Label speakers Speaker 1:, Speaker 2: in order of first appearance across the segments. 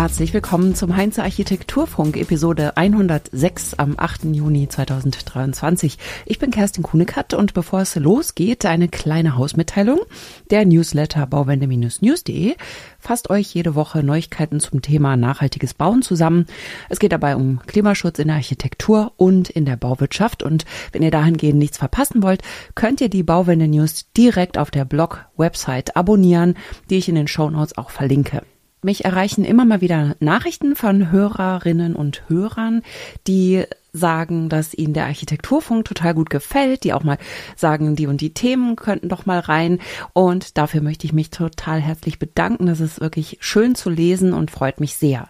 Speaker 1: Herzlich willkommen zum Heinze Architekturfunk, Episode 106 am 8. Juni 2023. Ich bin Kerstin Kunekat und bevor es losgeht, eine kleine Hausmitteilung. Der Newsletter bauwende-news.de fasst euch jede Woche Neuigkeiten zum Thema nachhaltiges Bauen zusammen. Es geht dabei um Klimaschutz in der Architektur und in der Bauwirtschaft. Und wenn ihr dahingehend nichts verpassen wollt, könnt ihr die Bauwende News direkt auf der Blog-Website abonnieren, die ich in den Show Notes auch verlinke. Mich erreichen immer mal wieder Nachrichten von Hörerinnen und Hörern, die sagen, dass ihnen der Architekturfunk total gut gefällt, die auch mal sagen, die und die Themen könnten doch mal rein. Und dafür möchte ich mich total herzlich bedanken. Das ist wirklich schön zu lesen und freut mich sehr.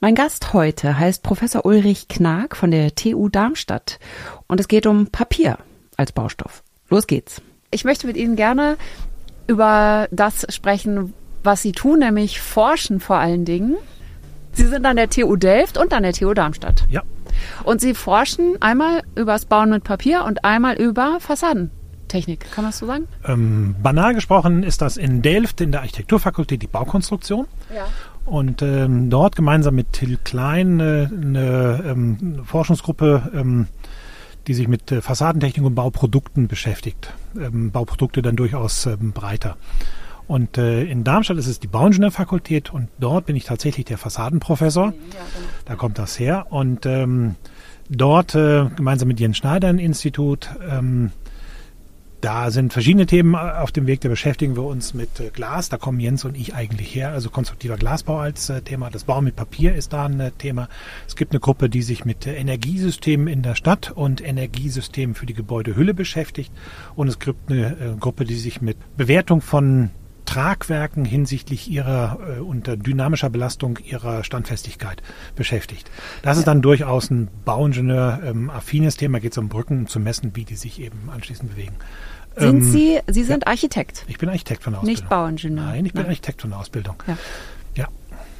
Speaker 1: Mein Gast heute heißt Professor Ulrich Knag von der TU Darmstadt und es geht um Papier als Baustoff. Los geht's. Ich möchte mit Ihnen gerne über das sprechen, was Sie tun, nämlich forschen vor allen Dingen. Sie sind an der TU Delft und an der TU Darmstadt.
Speaker 2: Ja.
Speaker 1: Und Sie forschen einmal über das Bauen mit Papier und einmal über Fassadentechnik. Kann man das so sagen?
Speaker 2: Ähm, banal gesprochen ist das in Delft in der Architekturfakultät die Baukonstruktion.
Speaker 1: Ja.
Speaker 2: Und ähm, dort gemeinsam mit Till Klein äh, eine ähm, Forschungsgruppe, ähm, die sich mit äh, Fassadentechnik und Bauprodukten beschäftigt. Ähm, Bauprodukte dann durchaus ähm, breiter. Und äh, in Darmstadt ist es die Bauingenieurfakultät und dort bin ich tatsächlich der Fassadenprofessor. Da kommt das her. Und ähm, dort äh, gemeinsam mit Jens Schneider ein Institut, ähm, da sind verschiedene Themen auf dem Weg, da beschäftigen wir uns mit äh, Glas. Da kommen Jens und ich eigentlich her. Also konstruktiver Glasbau als äh, Thema. Das Bauen mit Papier ist da ein äh, Thema. Es gibt eine Gruppe, die sich mit äh, Energiesystemen in der Stadt und Energiesystemen für die Gebäudehülle beschäftigt. Und es gibt eine äh, Gruppe, die sich mit Bewertung von Tragwerken hinsichtlich ihrer äh, unter dynamischer Belastung ihrer Standfestigkeit beschäftigt. Das ist dann durchaus ein Bauingenieur ähm, affines Thema, geht es um Brücken, um zu messen, wie die sich eben anschließend bewegen.
Speaker 1: Sind
Speaker 2: Ähm,
Speaker 1: Sie, Sie sind Architekt,
Speaker 2: Ich bin Architekt von der Ausbildung.
Speaker 1: nicht Bauingenieur.
Speaker 2: Nein, ich bin Architekt von der Ausbildung.
Speaker 1: Ja.
Speaker 2: Ja.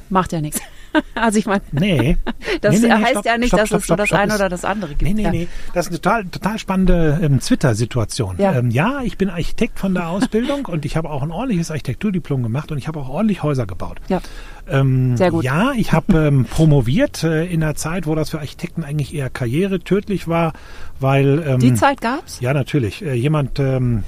Speaker 1: Macht ja nichts. Also ich meine,
Speaker 2: Nee.
Speaker 1: das
Speaker 2: Nee, nee,
Speaker 1: heißt
Speaker 2: stopp,
Speaker 1: ja nicht,
Speaker 2: stopp,
Speaker 1: dass
Speaker 2: stopp,
Speaker 1: es nur das eine oder das andere gibt.
Speaker 2: Nee, nee, nee. Das ist eine total, total spannende ähm, Twitter-Situation.
Speaker 1: Ja.
Speaker 2: Ähm, ja, ich bin Architekt von der Ausbildung und ich habe auch ein ordentliches Architekturdiplom gemacht und ich habe auch ordentlich Häuser gebaut.
Speaker 1: Ja.
Speaker 2: Ähm,
Speaker 1: Sehr gut.
Speaker 2: Ja, ich habe ähm, promoviert äh, in einer Zeit, wo das für Architekten eigentlich eher karrieretödlich war, weil ähm,
Speaker 1: Die Zeit gab's?
Speaker 2: ja natürlich äh, jemand ähm,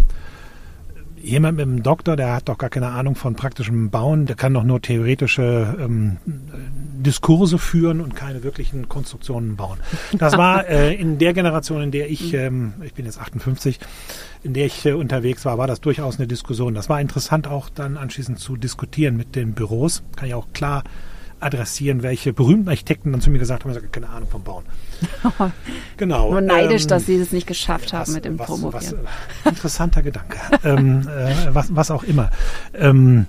Speaker 2: jemand mit einem Doktor, der hat doch gar keine Ahnung von praktischem Bauen, der kann doch nur theoretische ähm, Diskurse führen und keine wirklichen Konstruktionen bauen. Das war äh, in der Generation, in der ich, ähm, ich bin jetzt 58, in der ich äh, unterwegs war, war das durchaus eine Diskussion. Das war interessant auch dann anschließend zu diskutieren mit den Büros. Kann ich auch klar adressieren, welche berühmten Architekten dann zu mir gesagt haben, ich habe keine Ahnung vom Bauen. Genau.
Speaker 1: Nur neidisch,
Speaker 2: ähm,
Speaker 1: dass Sie das nicht geschafft haben
Speaker 2: was-
Speaker 1: mit dem
Speaker 2: was,
Speaker 1: Promovieren.
Speaker 2: was, äh, Interessanter Gedanke. ähm, äh, was, was auch immer. Ähm,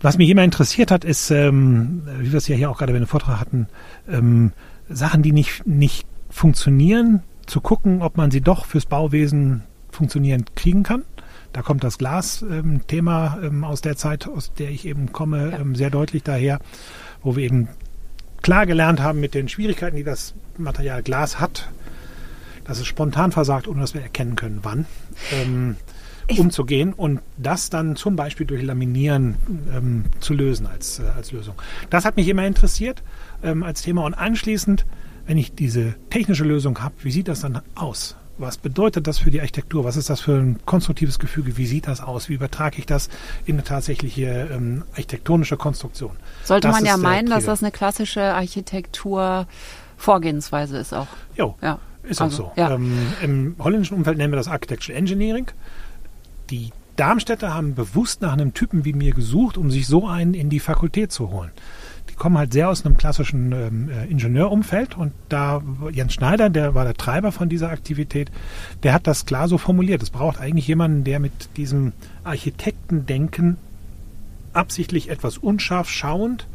Speaker 2: was mich immer interessiert hat, ist, ähm, wie wir es ja hier auch gerade bei dem Vortrag hatten, ähm, Sachen, die nicht, nicht funktionieren, zu gucken, ob man sie doch fürs Bauwesen funktionierend kriegen kann. Da kommt das Glas-Thema ähm, aus der Zeit, aus der ich eben komme,
Speaker 1: Ja.
Speaker 2: ähm, sehr deutlich daher, wo wir eben klar gelernt haben mit den Schwierigkeiten, die das Material Glas hat, dass es spontan versagt, ohne dass wir erkennen können, wann, ähm, umzugehen und das dann zum Beispiel durch Laminieren ähm, zu lösen als, äh, als Lösung. Das hat mich immer interessiert ähm, als Thema und anschließend, wenn ich diese technische Lösung habe, wie sieht das dann aus? Was bedeutet das für die Architektur? Was ist das für ein konstruktives Gefüge? Wie sieht das aus? Wie übertrage ich das in eine tatsächliche ähm, architektonische Konstruktion?
Speaker 1: Sollte
Speaker 2: Das
Speaker 1: man ja meinen, dass das eine klassische Architektur-Vorgehensweise ist auch.
Speaker 2: Jo,
Speaker 1: Ja.
Speaker 2: ist
Speaker 1: Also,
Speaker 2: auch so.
Speaker 1: ja.
Speaker 2: Ähm, Im holländischen Umfeld nennen wir das Architectural Engineering. Die Darmstädter haben bewusst nach einem Typen wie mir gesucht, um sich so einen in die Fakultät zu holen. Die kommen halt sehr aus einem klassischen ähm, äh, Ingenieurumfeld und da Jens Schneider, der war der Treiber von dieser Aktivität, der hat das klar so formuliert. Es braucht eigentlich jemanden, der mit diesem Architektendenken absichtlich etwas unscharf schauend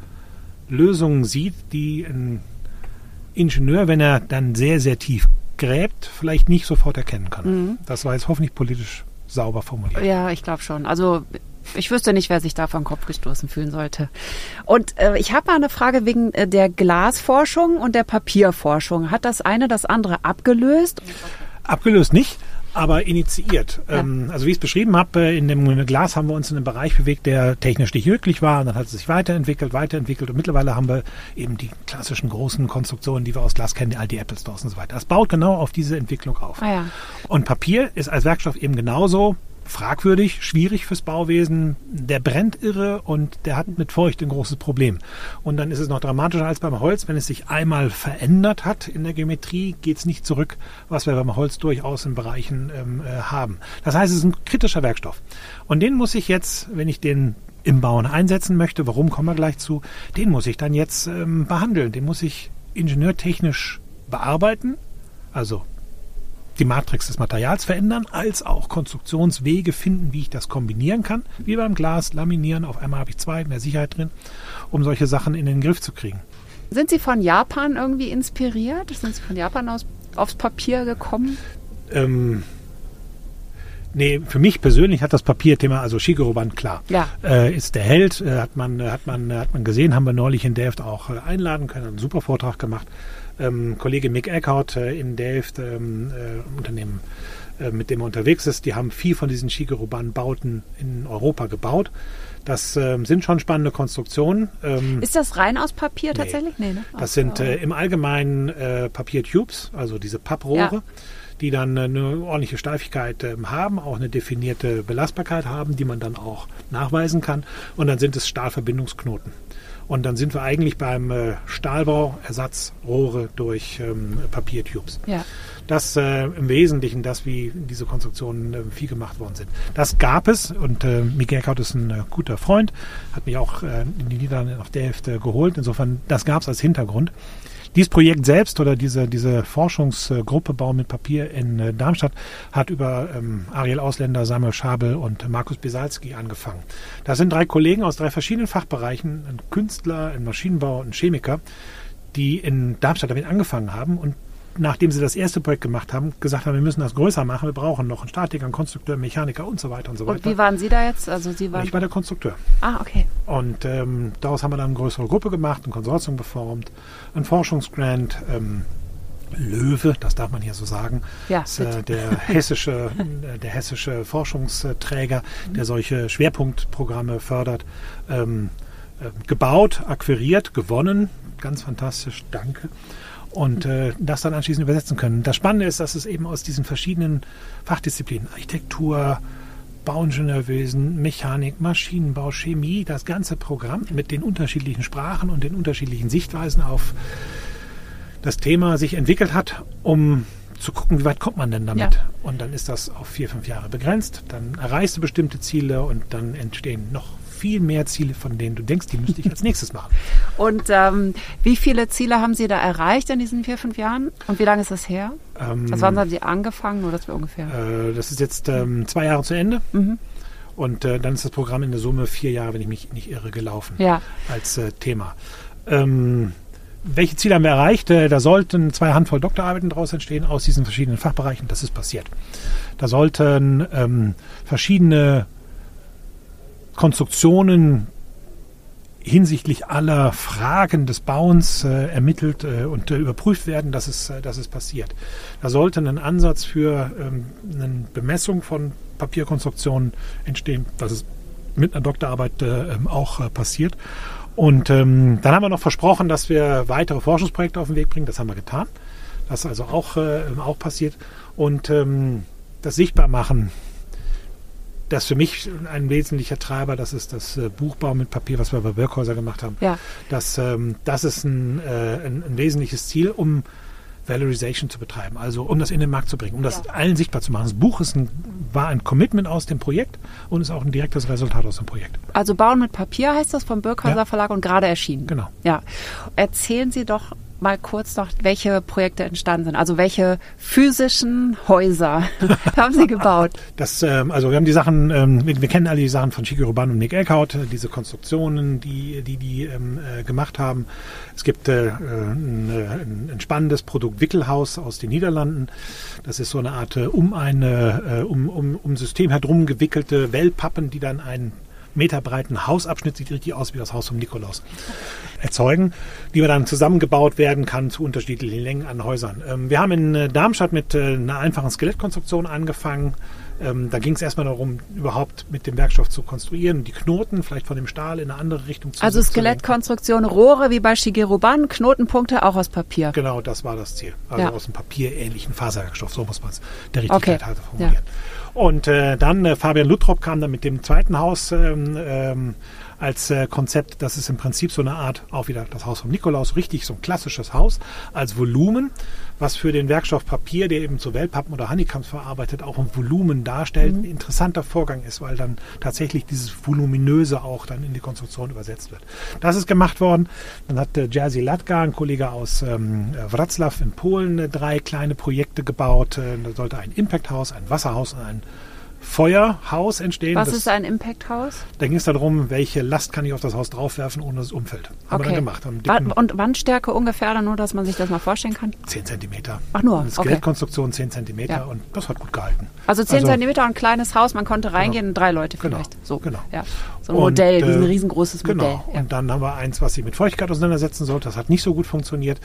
Speaker 2: Lösungen sieht, die ein Ingenieur, wenn er dann sehr, sehr tief gräbt, vielleicht nicht sofort erkennen kann.
Speaker 1: Mhm.
Speaker 2: Das war jetzt hoffentlich politisch sauber formuliert.
Speaker 1: Ja, ich glaube schon. Also ich wüsste nicht, wer sich da vom Kopf gestoßen fühlen sollte. Und äh, ich habe mal eine Frage wegen äh, der Glasforschung und der Papierforschung. Hat das eine das andere abgelöst?
Speaker 2: Abgelöst nicht aber initiiert. Ja. Ähm, also wie ich es beschrieben habe, äh, in dem Glas haben wir uns in einem Bereich bewegt, der technisch nicht möglich war. Und dann hat es sich weiterentwickelt, weiterentwickelt. Und mittlerweile haben wir eben die klassischen großen Konstruktionen, die wir aus Glas kennen, die all die Apple Stores und so weiter. Das baut genau auf diese Entwicklung auf.
Speaker 1: Ah, ja.
Speaker 2: Und Papier ist als Werkstoff eben genauso fragwürdig, schwierig fürs Bauwesen. Der brennt irre und der hat mit Feucht ein großes Problem. Und dann ist es noch dramatischer als beim Holz. Wenn es sich einmal verändert hat in der Geometrie, geht es nicht zurück, was wir beim Holz durchaus in Bereichen ähm, äh, haben. Das heißt, es ist ein kritischer Werkstoff. Und den muss ich jetzt, wenn ich den im Bauen einsetzen möchte, warum kommen wir gleich zu, den muss ich dann jetzt ähm, behandeln. Den muss ich ingenieurtechnisch bearbeiten, also die Matrix des Materials verändern, als auch Konstruktionswege finden, wie ich das kombinieren kann. Wie beim Glas, laminieren, auf einmal habe ich zwei, mehr Sicherheit drin, um solche Sachen in den Griff zu kriegen.
Speaker 1: Sind Sie von Japan irgendwie inspiriert? Sind Sie von Japan aus aufs Papier gekommen?
Speaker 2: Ähm, Nee, für mich persönlich hat das Papierthema, also Shigeru Band klar,
Speaker 1: ja.
Speaker 2: äh, ist der Held, äh, hat man, äh, hat man, äh, hat man gesehen, haben wir neulich in Delft auch äh, einladen können, einen super Vortrag gemacht ähm, Kollege Mick Eckhardt äh, in Delft, ähm, äh, Unternehmen, mit dem er unterwegs ist, die haben viel von diesen Shigeru-Bauten in Europa gebaut. Das ähm, sind schon spannende Konstruktionen.
Speaker 1: Ähm, ist das rein aus Papier tatsächlich?
Speaker 2: Nee, ne? Das sind äh, im Allgemeinen äh, Papiertubes, also diese Papprohre. Ja die dann eine ordentliche Steifigkeit ähm, haben, auch eine definierte Belastbarkeit haben, die man dann auch nachweisen kann. Und dann sind es Stahlverbindungsknoten. Und dann sind wir eigentlich beim äh, Stahlbau, Ersatzrohre durch ähm, Papiertubes.
Speaker 1: Ja.
Speaker 2: Das äh, im Wesentlichen, das wie diese Konstruktionen äh, viel gemacht worden sind. Das gab es und äh, Miguel Kaut ist ein äh, guter Freund, hat mich auch äh, in die Niederlande auf der Hälfte geholt. Insofern, das gab es als Hintergrund. Dieses Projekt selbst oder diese, diese Forschungsgruppe Bau mit Papier in äh, Darmstadt hat über ähm, Ariel Ausländer, Samuel Schabel und Markus Besalski angefangen. Das sind drei Kollegen aus drei verschiedenen Fachbereichen, ein Künstler, ein Maschinenbau und ein Chemiker, die in Darmstadt damit angefangen haben und nachdem sie das erste Projekt gemacht haben, gesagt haben, wir müssen das größer machen, wir brauchen noch einen Statiker, einen Konstrukteur, einen Mechaniker und so weiter und so weiter.
Speaker 1: Und wie waren Sie da jetzt? Also Sie waren
Speaker 2: ich war der Konstrukteur.
Speaker 1: Ah, okay.
Speaker 2: Und ähm, daraus haben wir dann eine größere Gruppe gemacht, ein Konsortium geformt, ein Forschungsgrant, ähm, Löwe, das darf man hier so sagen,
Speaker 1: ja,
Speaker 2: ist, äh, der hessische, äh, der hessische Forschungsträger, der solche Schwerpunktprogramme fördert, ähm, äh, gebaut, akquiriert, gewonnen, ganz fantastisch, danke und äh, das dann anschließend übersetzen können. Das Spannende ist, dass es eben aus diesen verschiedenen Fachdisziplinen, Architektur, Bauingenieurwesen, Mechanik, Maschinenbau, Chemie, das ganze Programm mit den unterschiedlichen Sprachen und den unterschiedlichen Sichtweisen auf das Thema sich entwickelt hat, um zu gucken, wie weit kommt man denn damit. Ja. Und dann ist das auf vier, fünf Jahre begrenzt. Dann erreichst du bestimmte Ziele und dann entstehen noch viel mehr Ziele, von denen du denkst, die müsste ich als nächstes machen.
Speaker 1: Und ähm, wie viele Ziele haben Sie da erreicht in diesen vier, fünf Jahren? Und wie lange ist das her? Ähm, also wann haben Sie angefangen? Nur das wir ungefähr?
Speaker 2: Äh, das ist jetzt ähm, zwei Jahre zu Ende. Mhm. Und äh, dann ist das Programm in der Summe vier Jahre, wenn ich mich nicht irre, gelaufen
Speaker 1: ja.
Speaker 2: als äh, Thema. Ähm, welche Ziele haben wir erreicht? Äh, da sollten zwei Handvoll Doktorarbeiten daraus entstehen aus diesen verschiedenen Fachbereichen. Das ist passiert. Da sollten ähm, verschiedene Konstruktionen hinsichtlich aller Fragen des Bauens äh, ermittelt äh, und äh, überprüft werden, dass es, äh, dass es passiert. Da sollte ein Ansatz für ähm, eine Bemessung von Papierkonstruktionen entstehen, dass es mit einer Doktorarbeit äh, ähm, auch äh, passiert. Und ähm, dann haben wir noch versprochen, dass wir weitere Forschungsprojekte auf den Weg bringen. Das haben wir getan. Das ist also auch, auch passiert. Und ähm, das Sichtbarmachen das für mich ein wesentlicher Treiber, das ist das äh, Buchbau mit Papier, was wir bei Birkhäuser gemacht haben.
Speaker 1: Ja.
Speaker 2: Das, ähm, das ist ein, äh, ein, ein, wesentliches Ziel, um Valorization zu betreiben, also um das in den Markt zu bringen, um das ja. allen sichtbar zu machen. Das Buch ist ein, war ein Commitment aus dem Projekt und ist auch ein direktes Resultat aus dem Projekt.
Speaker 1: Also Bauen mit Papier heißt das vom Birkhäuser ja. Verlag und gerade erschienen.
Speaker 2: Genau.
Speaker 1: Ja. Erzählen Sie doch mal kurz noch, welche Projekte entstanden sind. Also welche physischen Häuser haben Sie gebaut?
Speaker 2: Das, ähm, also wir haben die Sachen, ähm, wir, wir, kennen alle die Sachen von Shigeru Ban und Nick Eckhout, diese Konstruktionen, die die, die ähm, äh, gemacht haben. Es gibt äh, ein, äh, ein, spannendes Produkt Wickelhaus aus den Niederlanden. Das ist so eine Art äh, um eine äh, um, um, um System herum gewickelte Wellpappen, die dann ein meterbreiten Hausabschnitt, sieht richtig aus wie das Haus vom Nikolaus, erzeugen, die wir dann zusammengebaut werden kann zu unterschiedlichen Längen an Häusern. Ähm, wir haben in äh, Darmstadt mit äh, einer einfachen Skelettkonstruktion angefangen. Ähm, da ging es erstmal darum, überhaupt mit dem Werkstoff zu konstruieren, die Knoten vielleicht von dem Stahl in eine andere Richtung zu
Speaker 1: Also Skelettkonstruktion, Rohre wie bei Shigeru Ban, Knotenpunkte auch aus Papier.
Speaker 2: Genau, das war das Ziel. Also ja. aus einem papierähnlichen Faserwerkstoff, so muss man es der Richtigkeit okay. halt formulieren. Ja. Und äh, dann äh, Fabian Luttrop kam dann mit dem zweiten Haus ähm, ähm, als äh, Konzept. Das ist im Prinzip so eine Art, auch wieder das Haus von Nikolaus, richtig so ein klassisches Haus als Volumen, was für den Werkstoff Papier, der eben zu Wellpappen oder Honeycombs verarbeitet, auch ein Volumen darstellt. Mhm. Ein interessanter Vorgang ist, weil dann tatsächlich dieses Voluminöse auch dann in die Konstruktion übersetzt wird. Das ist gemacht worden. Dann hat äh, Jerzy Latka, ein Kollege aus ähm, Wroclaw in Polen, äh, drei kleine Projekte gebaut. Äh, da sollte ein Impact-Haus, ein Wasserhaus und ein Feuerhaus entstehen.
Speaker 1: Was das, ist ein Impact-Haus?
Speaker 2: Da ging es darum, welche Last kann ich auf das Haus draufwerfen, ohne das umfällt. Haben okay. wir dann gemacht.
Speaker 1: Dicken, und Wandstärke ungefähr, nur, dass man sich das mal vorstellen kann?
Speaker 2: 10 Zentimeter.
Speaker 1: Ach nur,
Speaker 2: Skelettkonstruktion okay. 10 Zentimeter ja. und das hat gut gehalten.
Speaker 1: Also 10 also, Zentimeter und ein kleines Haus, man konnte reingehen genau. und drei Leute genau. vielleicht. Genau, so. genau. Ja. So ein und, Modell, äh, ein riesengroßes
Speaker 2: genau.
Speaker 1: Modell.
Speaker 2: Ja. Und dann haben wir eins, was sich mit Feuchtigkeit auseinandersetzen sollte. Das hat nicht so gut funktioniert.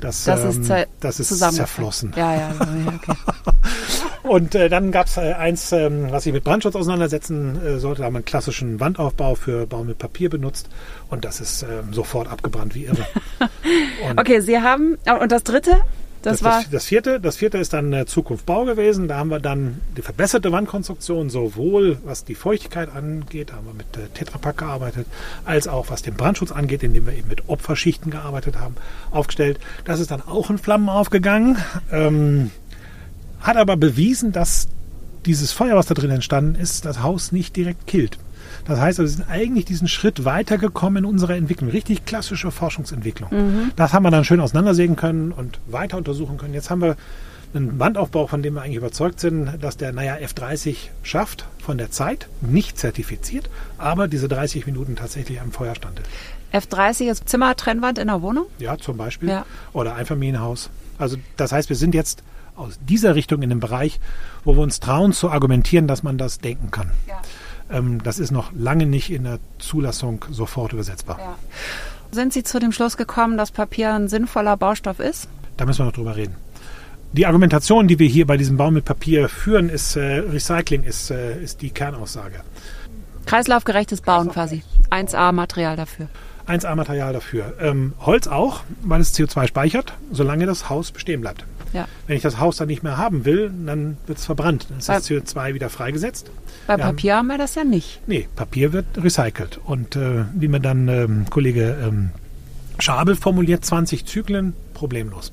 Speaker 2: Das,
Speaker 1: das ähm, ist,
Speaker 2: das ist zerflossen.
Speaker 1: Ja, ja, okay.
Speaker 2: und äh, dann gab es äh, eins, ähm, was sich mit Brandschutz auseinandersetzen äh, sollte. Da haben wir einen klassischen Wandaufbau für Bau mit Papier benutzt. Und das ist ähm, sofort abgebrannt wie irre.
Speaker 1: okay, Sie haben, und das dritte?
Speaker 2: Das, das, war das, das, vierte, das vierte ist dann äh, Zukunft Bau gewesen. Da haben wir dann die verbesserte Wandkonstruktion, sowohl was die Feuchtigkeit angeht, da haben wir mit äh, Tetrapack gearbeitet, als auch was den Brandschutz angeht, indem wir eben mit Opferschichten gearbeitet haben, aufgestellt. Das ist dann auch in Flammen aufgegangen, ähm, hat aber bewiesen, dass dieses Feuer, was da drin entstanden ist, das Haus nicht direkt killt. Das heißt, wir sind eigentlich diesen Schritt weitergekommen in unserer Entwicklung. Richtig klassische Forschungsentwicklung. Mhm. Das haben wir dann schön auseinandersägen können und weiter untersuchen können. Jetzt haben wir einen Wandaufbau, von dem wir eigentlich überzeugt sind, dass der, naja, F30 schafft von der Zeit, nicht zertifiziert, aber diese 30 Minuten tatsächlich am Feuer stand.
Speaker 1: F30 ist Zimmertrennwand in der Wohnung?
Speaker 2: Ja, zum Beispiel. Ja. Oder Einfamilienhaus. Also das heißt, wir sind jetzt aus dieser Richtung in dem Bereich, wo wir uns trauen zu argumentieren, dass man das denken kann. Ja. Ähm, das ist noch lange nicht in der Zulassung sofort übersetzbar. Ja.
Speaker 1: Sind Sie zu dem Schluss gekommen, dass Papier ein sinnvoller Baustoff ist?
Speaker 2: Da müssen wir noch drüber reden. Die Argumentation, die wir hier bei diesem Bau mit Papier führen, ist äh, Recycling ist, äh, ist die Kernaussage.
Speaker 1: Kreislaufgerechtes Bauen quasi. 1A-Material dafür.
Speaker 2: 1A-Material dafür. Ähm, Holz auch, weil es CO2 speichert, solange das Haus bestehen bleibt.
Speaker 1: Ja.
Speaker 2: Wenn ich das Haus dann nicht mehr haben will, dann wird es verbrannt. Dann ist das CO2 wieder freigesetzt.
Speaker 1: Bei wir Papier haben, haben, wir das ja nicht.
Speaker 2: Nee, Papier wird recycelt. Und äh, wie mir dann ähm, Kollege ähm, Schabel formuliert, 20 Zyklen, problemlos.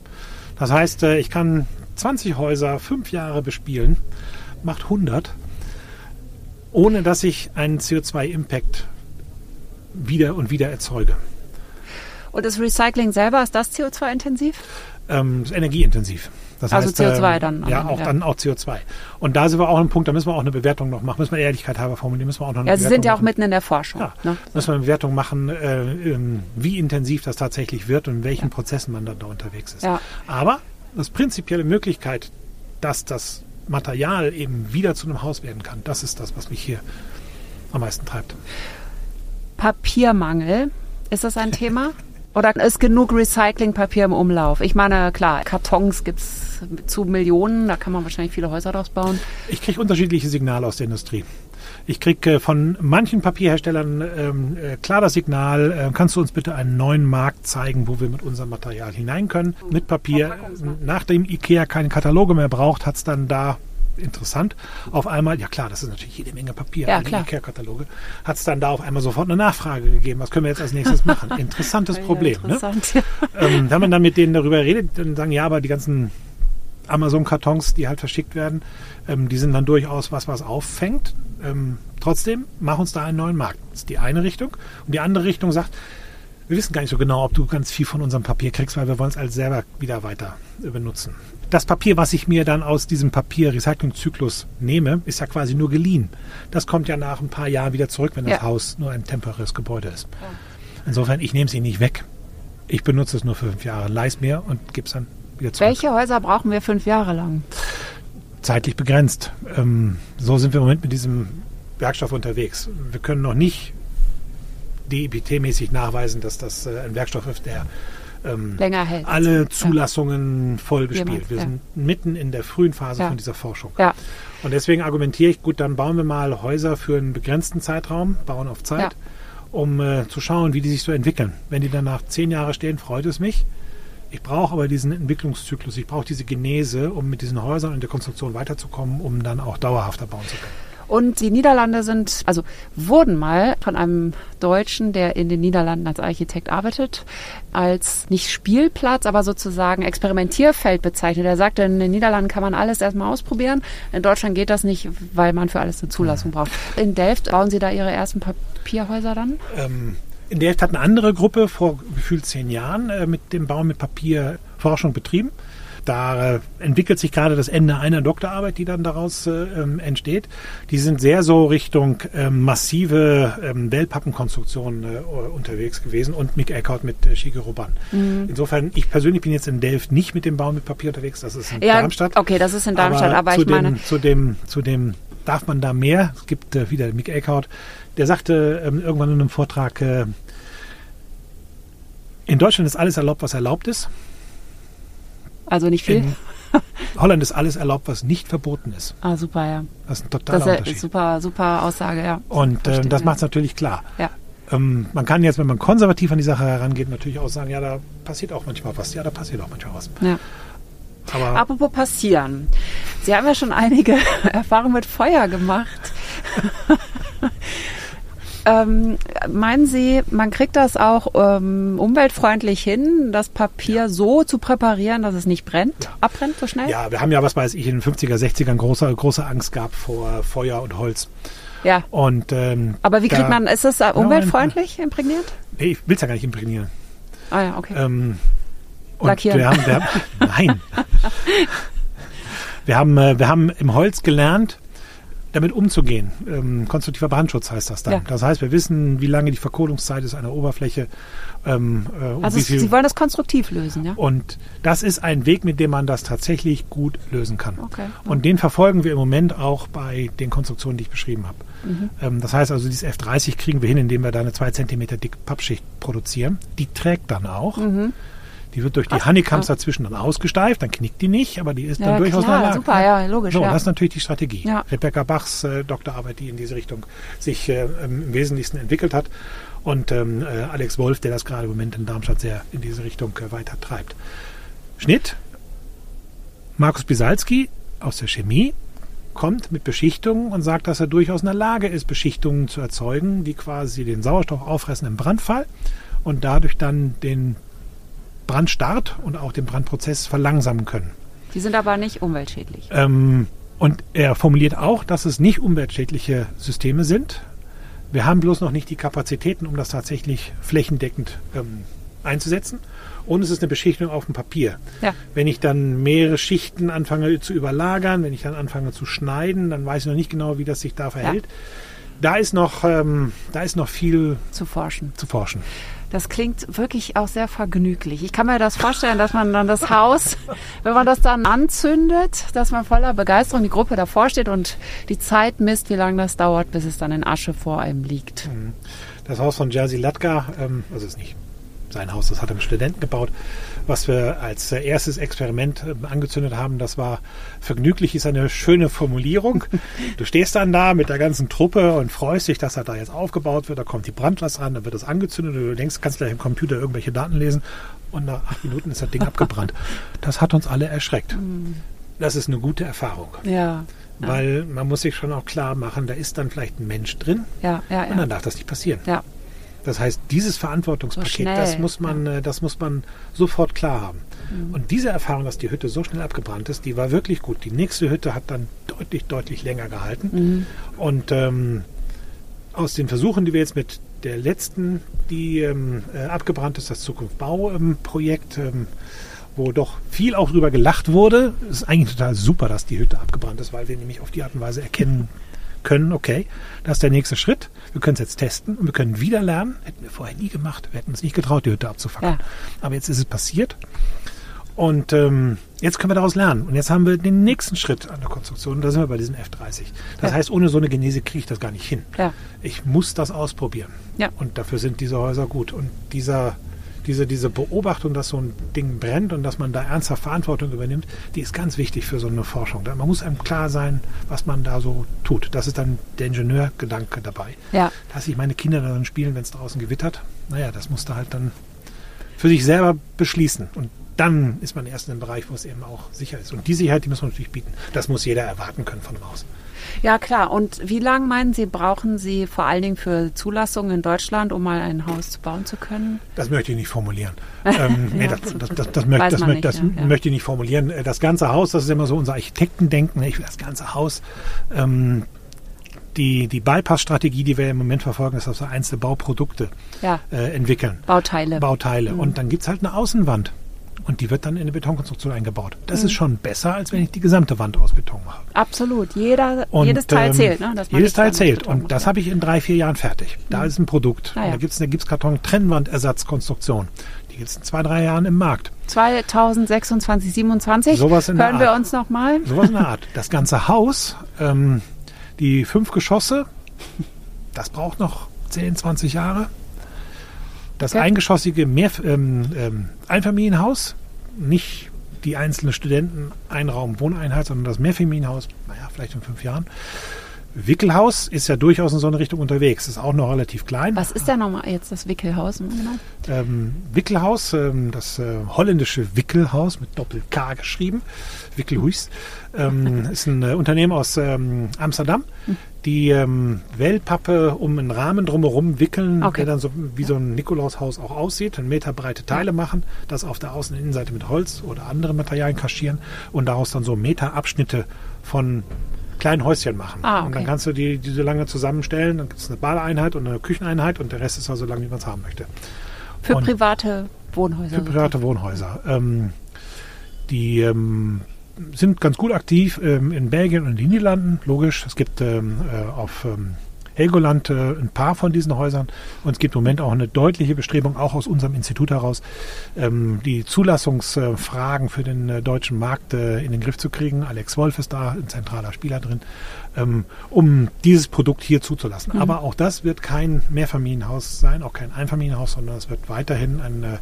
Speaker 2: Das heißt, äh, ich kann 20 Häuser fünf Jahre bespielen, macht 100, ohne dass ich einen CO2-Impact wieder und wieder erzeuge.
Speaker 1: Und das Recycling selber, ist das CO2-intensiv?
Speaker 2: Ähm, energieintensiv.
Speaker 1: Das also heißt, CO2 ähm, dann.
Speaker 2: Ja, auch ja. dann auch CO2. Und da sind wir auch an einem Punkt, da müssen wir auch eine Bewertung noch machen, müssen wir Ehrlichkeit halber formulieren, müssen wir auch noch eine
Speaker 1: Ja, Sie sind ja auch mitten in der Forschung. Ja,
Speaker 2: ne? müssen wir eine Bewertung machen, äh, ähm, wie intensiv das tatsächlich wird und in welchen ja. Prozessen man dann da unterwegs ist. Ja. Aber das prinzipielle Möglichkeit, dass das Material eben wieder zu einem Haus werden kann, das ist das, was mich hier am meisten treibt.
Speaker 1: Papiermangel, ist das ein Thema? Oder ist genug Recyclingpapier im Umlauf? Ich meine, klar, Kartons gibt es zu Millionen, da kann man wahrscheinlich viele Häuser draus bauen.
Speaker 2: Ich kriege unterschiedliche Signale aus der Industrie. Ich kriege äh, von manchen Papierherstellern ähm, äh, klar das Signal, äh, kannst du uns bitte einen neuen Markt zeigen, wo wir mit unserem Material hinein können. Mit Papier, nachdem IKEA keine Kataloge mehr braucht, hat es dann da interessant. Auf einmal, ja klar, das ist natürlich jede Menge Papier,
Speaker 1: ja, alle
Speaker 2: Ikea-Kataloge, hat es dann da auf einmal sofort eine Nachfrage gegeben. Was können wir jetzt als nächstes machen? Interessantes ja, Problem. Ne? Interessant, ne? ja. ähm, wenn man dann mit denen darüber redet, dann sagen, ja, aber die ganzen Amazon-Kartons, die halt verschickt werden, ähm, die sind dann durchaus was, was auffängt. Ähm, trotzdem, mach uns da einen neuen Markt. Das ist die eine Richtung. Und die andere Richtung sagt, Wir wissen gar nicht so genau, ob du ganz viel von unserem Papier kriegst, weil wir wollen es als selber wieder weiter benutzen. Das Papier, was ich mir dann aus diesem Papier-Recycling-Zyklus nehme, ist ja quasi nur geliehen. Das kommt ja nach ein paar Jahren wieder zurück, wenn das
Speaker 1: Ja.
Speaker 2: Haus nur ein temporäres Gebäude ist. Insofern, ich nehme es ihnen nicht weg. Ich benutze es nur für fünf Jahre, leih es mir und gebe es dann wieder zurück.
Speaker 1: Welche Häuser brauchen wir fünf Jahre lang?
Speaker 2: zeitlich begrenzt. Ähm, so sind wir im Moment mit diesem Werkstoff unterwegs. Wir können noch nicht DIBT-mäßig nachweisen, dass das äh, ein Werkstoff ist, der ähm,
Speaker 1: Länger hält.
Speaker 2: alle Zulassungen voll bespielt. Wir
Speaker 1: ja.
Speaker 2: sind mitten in der frühen Phase
Speaker 1: Ja.
Speaker 2: von dieser Forschung.
Speaker 1: Ja,
Speaker 2: Und deswegen argumentiere ich, gut, dann bauen wir mal Häuser für einen begrenzten Zeitraum, bauen auf Zeit,
Speaker 1: Ja.
Speaker 2: um äh, zu schauen, wie die sich so entwickeln. Wenn die dann nach zehn Jahren stehen, freut es mich. Ich brauche aber diesen Entwicklungszyklus, ich brauche diese Genese, um mit diesen Häusern und der Konstruktion weiterzukommen, um dann auch dauerhafter bauen zu können.
Speaker 1: Und die Niederlande sind, also wurden mal von einem Deutschen, der in den Niederlanden als Architekt arbeitet, als nicht Spielplatz, aber sozusagen Experimentierfeld bezeichnet. Er sagte, in den Niederlanden kann man alles erstmal ausprobieren. In Deutschland geht das nicht, weil man für alles eine Zulassung braucht. In Delft bauen Sie da Ihre ersten Papierhäuser dann?
Speaker 2: Ähm, in Delft hat eine andere Gruppe vor gefühlt zehn Jahren äh, mit dem Bau mit Papier Forschung betrieben. Da äh, entwickelt sich gerade das Ende einer Doktorarbeit, die dann daraus äh, ähm, entsteht. Die sind sehr so Richtung ähm, massive ähm, Wellpappenkonstruktionen äh, unterwegs gewesen und Mick Eckhout mit Shigeru Ban. Insofern, ich persönlich bin jetzt in Delft nicht mit dem Bau mit Papier unterwegs, das ist in
Speaker 1: Ja,
Speaker 2: Darmstadt.
Speaker 1: okay, das ist in Darmstadt, aber,
Speaker 2: zu
Speaker 1: ich meine,
Speaker 2: dem, zu dem, zu dem darf man da mehr. Es gibt äh, wieder Mick Eckhout, der sagte ähm, irgendwann in einem Vortrag, äh, in Deutschland ist alles erlaubt, was erlaubt ist.
Speaker 1: Also nicht viel.
Speaker 2: In Holland ist alles erlaubt, was nicht verboten ist.
Speaker 1: ah, super, ja.
Speaker 2: Das ist ein totaler
Speaker 1: Das ist
Speaker 2: Unterschied.
Speaker 1: super, super Aussage, ja.
Speaker 2: Und äh,
Speaker 1: Verstehe,
Speaker 2: das macht es natürlich klar.
Speaker 1: Ja.
Speaker 2: Ähm, man kann jetzt, wenn man konservativ an die Sache herangeht, natürlich auch sagen, ja, da passiert auch manchmal was. Ja, da passiert auch manchmal was.
Speaker 1: ja.
Speaker 2: Aber
Speaker 1: Apropos passieren. Sie haben ja schon einige Erfahrungen mit Feuer gemacht. ähm, meinen Sie, man kriegt das auch ähm, umweltfreundlich hin, das Papier so zu präparieren, dass es nicht brennt, abbrennt so schnell?
Speaker 2: ja, wir haben ja, was weiß ich, in den 50er, 60ern große, große Angst gehabt vor Feuer und Holz.
Speaker 1: Ja.
Speaker 2: Und, ähm,
Speaker 1: Aber wie
Speaker 2: da-
Speaker 1: kriegt man, ist das äh, umweltfreundlich imprägniert?
Speaker 2: Nee, ich will es ja gar nicht imprägnieren.
Speaker 1: Ah ja, okay.
Speaker 2: Ähm, und
Speaker 1: Lackieren.
Speaker 2: Wir haben, wir haben, nein. Wir haben, äh, wir haben im Holz gelernt, damit umzugehen. Ähm, konstruktiver Brandschutz heißt das dann.
Speaker 1: Ja.
Speaker 2: Das heißt, wir wissen, wie lange die Verkohlungszeit ist einer Oberfläche. Ähm, äh, und
Speaker 1: Also Sie wollen das konstruktiv lösen, ja?
Speaker 2: und das ist ein Weg, mit dem man das tatsächlich gut lösen kann.
Speaker 1: Okay.
Speaker 2: Und den verfolgen wir im Moment auch bei den Konstruktionen, die ich beschrieben habe.
Speaker 1: Mhm.
Speaker 2: Ähm, das heißt also, dieses F30 kriegen wir hin, indem wir da eine 2 cm dicke Pappschicht produzieren. Die trägt dann auch. Die wird durch die Honeycombs
Speaker 1: ja.
Speaker 2: dazwischen dann ausgesteift, dann knickt die nicht, aber die ist
Speaker 1: Ja,
Speaker 2: dann durchaus
Speaker 1: klar,
Speaker 2: in der Lage.
Speaker 1: super, ja, logisch,
Speaker 2: So,
Speaker 1: ja.
Speaker 2: das ist natürlich die Strategie.
Speaker 1: Ja.
Speaker 2: Rebecca Bachs äh, Doktorarbeit, die in diese Richtung sich äh, im Wesentlichsten entwickelt hat. Und ähm, äh, Alex Wolf, der das gerade im Moment in Darmstadt sehr in diese Richtung äh, weiter treibt. Schnitt. Markus Bisalski aus der Chemie kommt mit Beschichtungen und sagt, dass er durchaus in der Lage ist, Beschichtungen zu erzeugen, die quasi den Sauerstoff auffressen im Brandfall und dadurch dann den Brandstart und auch den Brandprozess verlangsamen können.
Speaker 1: Die sind aber nicht umweltschädlich.
Speaker 2: Ähm, und er formuliert auch, dass es nicht umweltschädliche Systeme sind. Wir haben bloß noch nicht die Kapazitäten, um das tatsächlich flächendeckend ähm, einzusetzen. Und es ist eine Beschichtung auf dem Papier.
Speaker 1: Ja.
Speaker 2: Wenn ich dann mehrere Schichten anfange zu überlagern, wenn ich dann anfange zu schneiden, dann weiß ich noch nicht genau, wie das sich da verhält. Da ist noch, ähm, da ist noch viel
Speaker 1: Zu forschen.
Speaker 2: zu forschen.
Speaker 1: Das klingt wirklich auch sehr vergnüglich. Ich kann mir das vorstellen, dass man dann das Haus, wenn man das dann anzündet, dass man voller Begeisterung die Gruppe davor steht und die Zeit misst, wie lange das dauert, bis es dann in Asche vor einem liegt.
Speaker 2: Das Haus von Jerzy Latka, ähm, also ist nicht sein Haus, das hat er mit Studenten gebaut. Was wir als äh, erstes Experiment äh, angezündet haben, das war vergnüglich, ist eine schöne Formulierung. Du stehst dann da mit der ganzen Truppe und freust dich, dass er da jetzt aufgebaut wird. Da kommt die Brandlast ran, dann wird das angezündet und du denkst, kannst gleich im Computer irgendwelche Daten lesen und nach acht Minuten ist das Ding abgebrannt. Das hat uns alle erschreckt. Das ist eine gute Erfahrung,
Speaker 1: Ja,
Speaker 2: weil man muss sich schon auch klar machen, da ist dann vielleicht ein Mensch drin
Speaker 1: ja, ja,
Speaker 2: und
Speaker 1: ja.
Speaker 2: dann darf das nicht passieren.
Speaker 1: ja.
Speaker 2: Das heißt, dieses
Speaker 1: So
Speaker 2: Verantwortungspaket,
Speaker 1: schnell,
Speaker 2: das muss man, äh, das muss man sofort klar haben.
Speaker 1: Mhm.
Speaker 2: Und diese Erfahrung, dass die Hütte so schnell abgebrannt ist, die war wirklich gut. Die nächste Hütte hat dann deutlich, deutlich länger gehalten.
Speaker 1: Mhm.
Speaker 2: Und ähm, aus den Versuchen, die wir jetzt mit der letzten, die ähm, äh, abgebrannt ist, das Zukunft-Bau-Projekt, ähm, wo doch viel auch drüber gelacht wurde. Es ist eigentlich total super, dass die Hütte abgebrannt ist, weil wir nämlich auf die Art und Weise erkennen können, okay, das ist der nächste Schritt. Wir können es jetzt testen und wir können wieder lernen. Hätten wir vorher nie gemacht. Wir hätten uns nicht getraut, die Hütte abzufackeln. Ja. Aber jetzt ist es passiert. Und ähm, jetzt können wir daraus lernen. Und jetzt haben wir den nächsten Schritt an der Konstruktion. Da sind wir bei diesem F30. Das ja. heißt, ohne so eine Genese kriege ich das gar nicht hin. Ja. Ich muss das ausprobieren. Ja. Und dafür sind diese Häuser gut. Und dieser, diese, diese Beobachtung, dass so ein Ding brennt und dass man da ernsthaft Verantwortung übernimmt, die ist ganz wichtig für so eine Forschung. Man muss einem klar sein, was man da so tut. Das ist dann der Ingenieurgedanke dabei. Ja. Dass ich meine Kinder dann spielen, wenn es draußen gewittert. Naja, das musste halt dann für sich selber beschließen. Und dann ist man erst in einem Bereich, wo es eben auch sicher ist. Und die Sicherheit, die muss man natürlich bieten. Das muss jeder erwarten können von Haus.
Speaker 1: Ja, klar. Und wie lange meinen Sie, brauchen Sie vor allen Dingen für Zulassungen in Deutschland, um mal ein Haus bauen zu können?
Speaker 2: Das möchte ich nicht formulieren. ähm, nee, ja, das, das, das, das, möchte, das, nicht, das ja, möchte ich nicht formulieren. Äh, das ganze Haus, das ist immer so unser Architektendenken. Ich will das ganze Haus. Ähm, die, die Bypass-Strategie, die wir im Moment verfolgen, ist, dass wir einzelne Bauprodukte äh, entwickeln.
Speaker 1: Bauteile.
Speaker 2: Bauteile. Mhm. Und dann gibt es halt eine Außenwand und die wird dann in eine Betonkonstruktion eingebaut. Das mhm. ist schon besser, als wenn ich die gesamte Wand aus Beton mache.
Speaker 1: Absolut. Jeder, und, jedes Teil ähm, zählt. Ne?
Speaker 2: jedes Teil zählt. Und das habe ich in drei, vier Jahren fertig. Da mhm. ist ein Produkt. Ja. Da gibt es eine Gipskarton-Trennwandersatzkonstruktion. Die gibt es in zwei, drei Jahren im Markt.
Speaker 1: 2026, 27. Sowas in Hören wir uns nochmal.
Speaker 2: Sowas in der Art. Das ganze Haus, ähm, die fünf Geschosse, das braucht noch 10, 20 Jahre. Das okay. eingeschossige Mehr, ähm, ähm, Einfamilienhaus, nicht die einzelne Studenten-Einraum-Wohneinheit, sondern das Mehrfamilienhaus, naja, vielleicht in fünf Jahren. Wickelhaus ist ja durchaus in so eine Richtung unterwegs. Ist auch noch relativ klein.
Speaker 1: Was ist da nochmal jetzt das Wickelhaus? Genau?
Speaker 2: Ähm, Wickelhaus, ähm, das äh, holländische Wickelhaus mit Doppel-K geschrieben. Wickelhuis. Ähm, ist ein äh, Unternehmen aus ähm, Amsterdam, hm. Die ähm, Wellpappe um einen Rahmen drumherum wickeln, okay. der dann so wie so ein Nikolaushaus auch aussieht, einen Meter breite Teile machen, das auf der Außen- und Innenseite mit Holz oder anderen Materialien kaschieren und daraus dann so Meterabschnitte von kleinen Häuschen machen. Ah, okay. Und dann kannst du die, die so lange zusammenstellen, dann gibt es eine Badeeinheit und eine Kücheneinheit und der Rest ist also so lang, wie man es haben möchte.
Speaker 1: Für und private Wohnhäuser.
Speaker 2: Für private Wohnhäuser. Ähm, die ähm, sind ganz gut aktiv ähm, in Belgien und in den Niederlanden, logisch. Es gibt ähm, äh, auf ähm, Helgoland äh, ein paar von diesen Häusern und es gibt im Moment auch eine deutliche Bestrebung, auch aus unserem Institut heraus, ähm, die Zulassungsfragen für den äh, deutschen Markt äh, in den Griff zu kriegen. Alex Wolf ist da ein zentraler Spieler drin, ähm, um dieses Produkt hier zuzulassen. Mhm. Aber auch das wird kein Mehrfamilienhaus sein, auch kein Einfamilienhaus, sondern es wird weiterhin ein äh,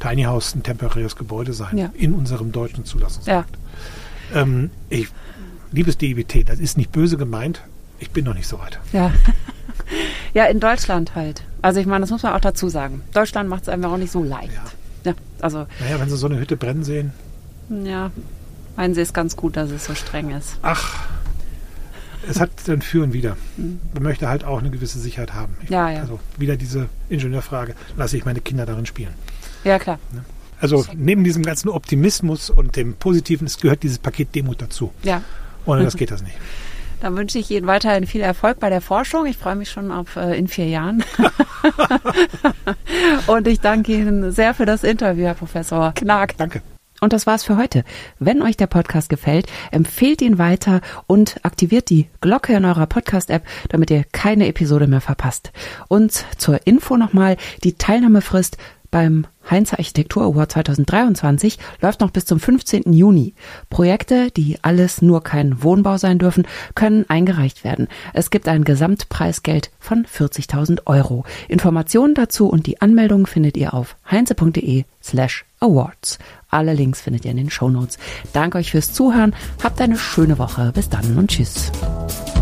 Speaker 2: Tiny House, ein temporäres Gebäude sein ja. in unserem deutschen Zulassungsmarkt. Ja. Ähm, ich, liebes DIBT, das ist nicht böse gemeint. Ich bin noch nicht so weit.
Speaker 1: Ja. ja, in Deutschland halt. Also ich meine, das muss man auch dazu sagen. Deutschland macht es einfach auch nicht so leicht. Ja. ja. also.
Speaker 2: Naja, wenn Sie so eine Hütte brennen sehen.
Speaker 1: Ja, meinen Sie es ganz gut, dass es so streng ist.
Speaker 2: Ach, es hat dann Für und Wider. Mhm. Man möchte halt auch eine gewisse Sicherheit haben. Ja, ja. Also wieder diese Ingenieurfrage, lasse ich meine Kinder darin spielen.
Speaker 1: Ja, klar.
Speaker 2: Ne? Also neben diesem ganzen Optimismus und dem Positiven, es gehört dieses Paket Demut dazu. Ja. Ohne das geht das nicht.
Speaker 1: Dann wünsche ich Ihnen weiterhin viel Erfolg bei der Forschung. Ich freue mich schon auf äh, in vier Jahren. Und ich danke Ihnen sehr für das Interview, Herr Professor Knag.
Speaker 2: Danke.
Speaker 1: Und das war's für heute. Wenn euch der Podcast gefällt, empfehlt ihn weiter und aktiviert die Glocke in eurer Podcast-App, damit ihr keine Episode mehr verpasst. Und zur Info nochmal, die Teilnahmefrist beim Heinz Architektur Award 2023 läuft noch bis zum 15. Juni. Projekte, die alles nur kein Wohnbau sein dürfen, können eingereicht werden. Es gibt ein Gesamtpreisgeld von 40.000 Euro. Informationen dazu und die Anmeldung findet ihr auf heinze.de slash awards. Alle Links findet ihr in den Shownotes. Danke euch fürs Zuhören. Habt eine schöne Woche. Bis dann und tschüss.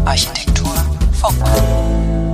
Speaker 1: Architektur Funk.